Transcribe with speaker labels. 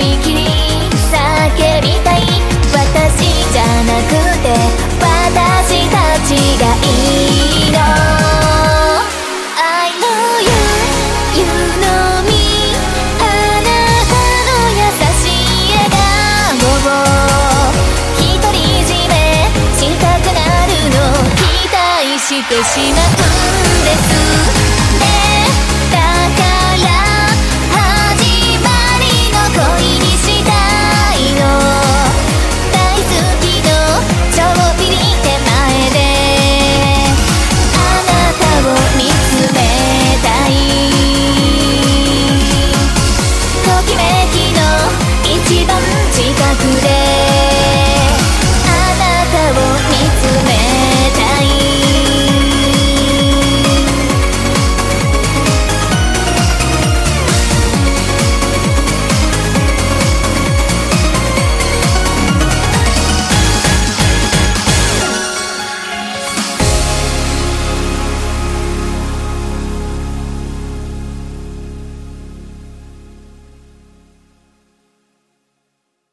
Speaker 1: きり叫びたい私じゃなくて私たちがいいの。I know you, you know me あなたの優しい笑顔を独り占めしたくなるの。期待してしまう一番近く